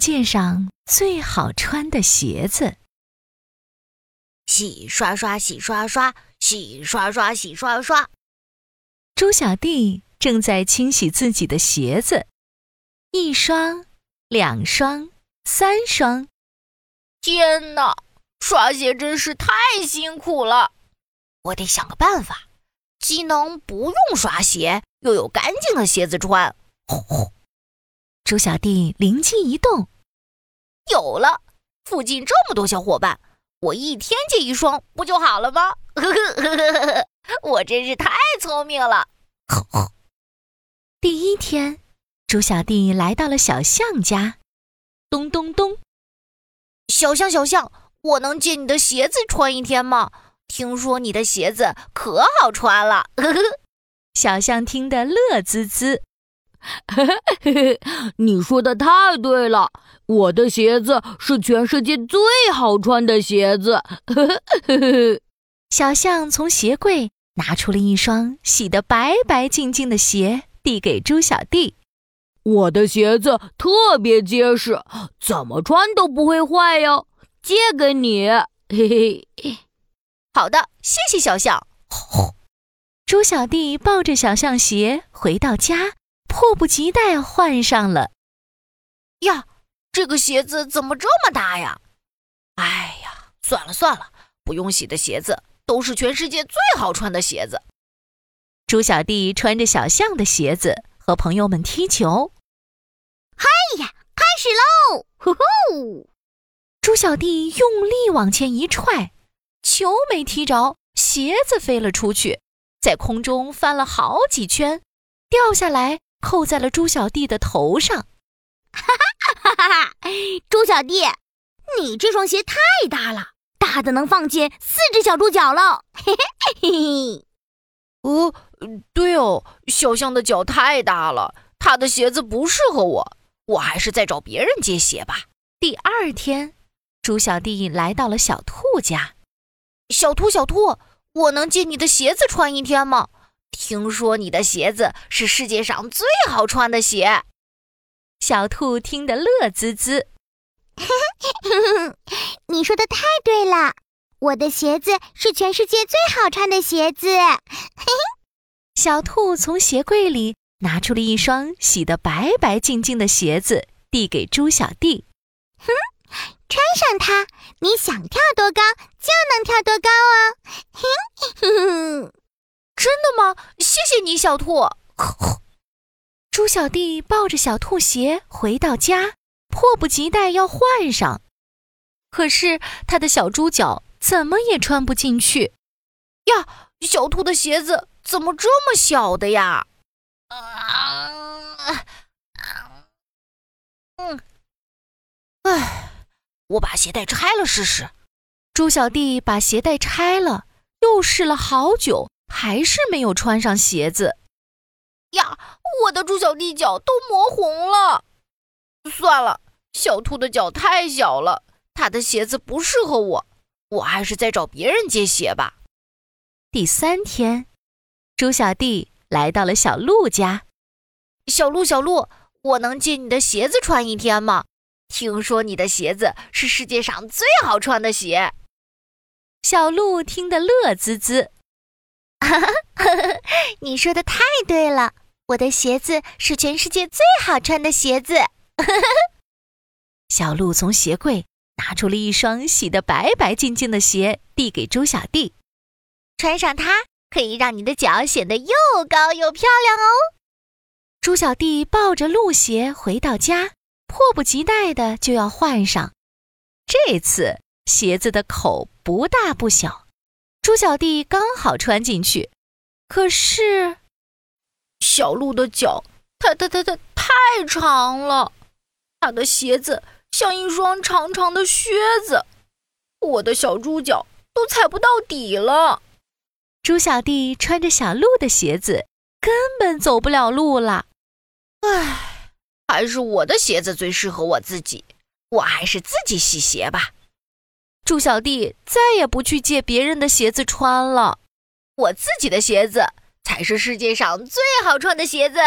界上最好穿的鞋子。洗刷刷，洗刷刷，洗刷刷，洗刷刷。猪小弟正在清洗自己的鞋子，一双，两双，三双。天哪，刷鞋真是太辛苦了！我得想个办法，既能不用刷鞋，又有干净的鞋子穿。呼呼。猪小弟灵机一动，有了！附近这么多小伙伴，我一天借一双不就好了吗？呵呵呵呵呵呵，我真是太聪明了！呵呵。第一天，猪小弟来到了小象家，咚咚咚。小象，小象，我能借你的鞋子穿一天吗？听说你的鞋子可好穿了。呵呵。小象听得乐滋滋。你说的太对了，我的鞋子是全世界最好穿的鞋子。呵呵呵呵。小象从鞋柜拿出了一双洗得白白净净的鞋，递给猪小弟。我的鞋子特别结实，怎么穿都不会坏哟，借给你。嘿嘿。好的，谢谢小象。猪小弟抱着小象鞋回到家。迫不及待换上了。呀，这个鞋子怎么这么大呀？哎呀，算了算了，不用洗的鞋子都是全世界最好穿的鞋子。猪小弟穿着小象的鞋子和朋友们踢球。嗨呀，开始喽！呼呼！猪小弟用力往前一踹，球没踢着，鞋子飞了出去，在空中翻了好几圈，掉下来。扣在了猪小弟的头上，哈哈哈哈哈！猪小弟，你这双鞋太大了，大的能放进四只小猪脚了。嘿嘿嘿嘿。哦，对哦，小象的脚太大了，他的鞋子不适合我，我还是再找别人借鞋吧。第二天，猪小弟来到了小兔家。小兔，小兔，我能借你的鞋子穿一天吗？听说你的鞋子是世界上最好穿的鞋，小兔听得乐滋滋。你说的太对了，我的鞋子是全世界最好穿的鞋子。小兔从鞋柜里拿出了一双洗得白白净净的鞋子，递给猪小弟。哼，穿上它，你想跳多高就能跳多高哦。哼。真的吗？谢谢你，小兔。猪小弟抱着小兔鞋回到家，迫不及待要换上，可是他的小猪脚怎么也穿不进去。呀，小兔的鞋子怎么这么小的呀？嗯，哎，我把鞋带拆了试试。猪小弟把鞋带拆了，又试了好久。还是没有穿上鞋子呀！我的猪小弟脚都磨红了。算了，小兔的脚太小了，他的鞋子不适合我，我还是再找别人借鞋吧。第三天，猪小弟来到了小鹿家。小鹿，小鹿，我能借你的鞋子穿一天吗？听说你的鞋子是世界上最好穿的鞋。小鹿听得乐滋滋。哈 哈，你说的太对了，我的鞋子是全世界最好穿的鞋子。小鹿从鞋柜拿出了一双洗得白白净净的鞋，递给猪小弟：“穿上它，可以让你的脚显得又高又漂亮哦。”猪小弟抱着鹿鞋回到家，迫不及待的就要换上。这次鞋子的口不大不小。猪小弟刚好穿进去，可是小鹿的脚，它它它它太长了，它的鞋子像一双长长的靴子，我的小猪脚都踩不到底了。猪小弟穿着小鹿的鞋子，根本走不了路了。唉，还是我的鞋子最适合我自己，我还是自己洗鞋吧。猪小弟再也不去借别人的鞋子穿了，我自己的鞋子才是世界上最好穿的鞋子。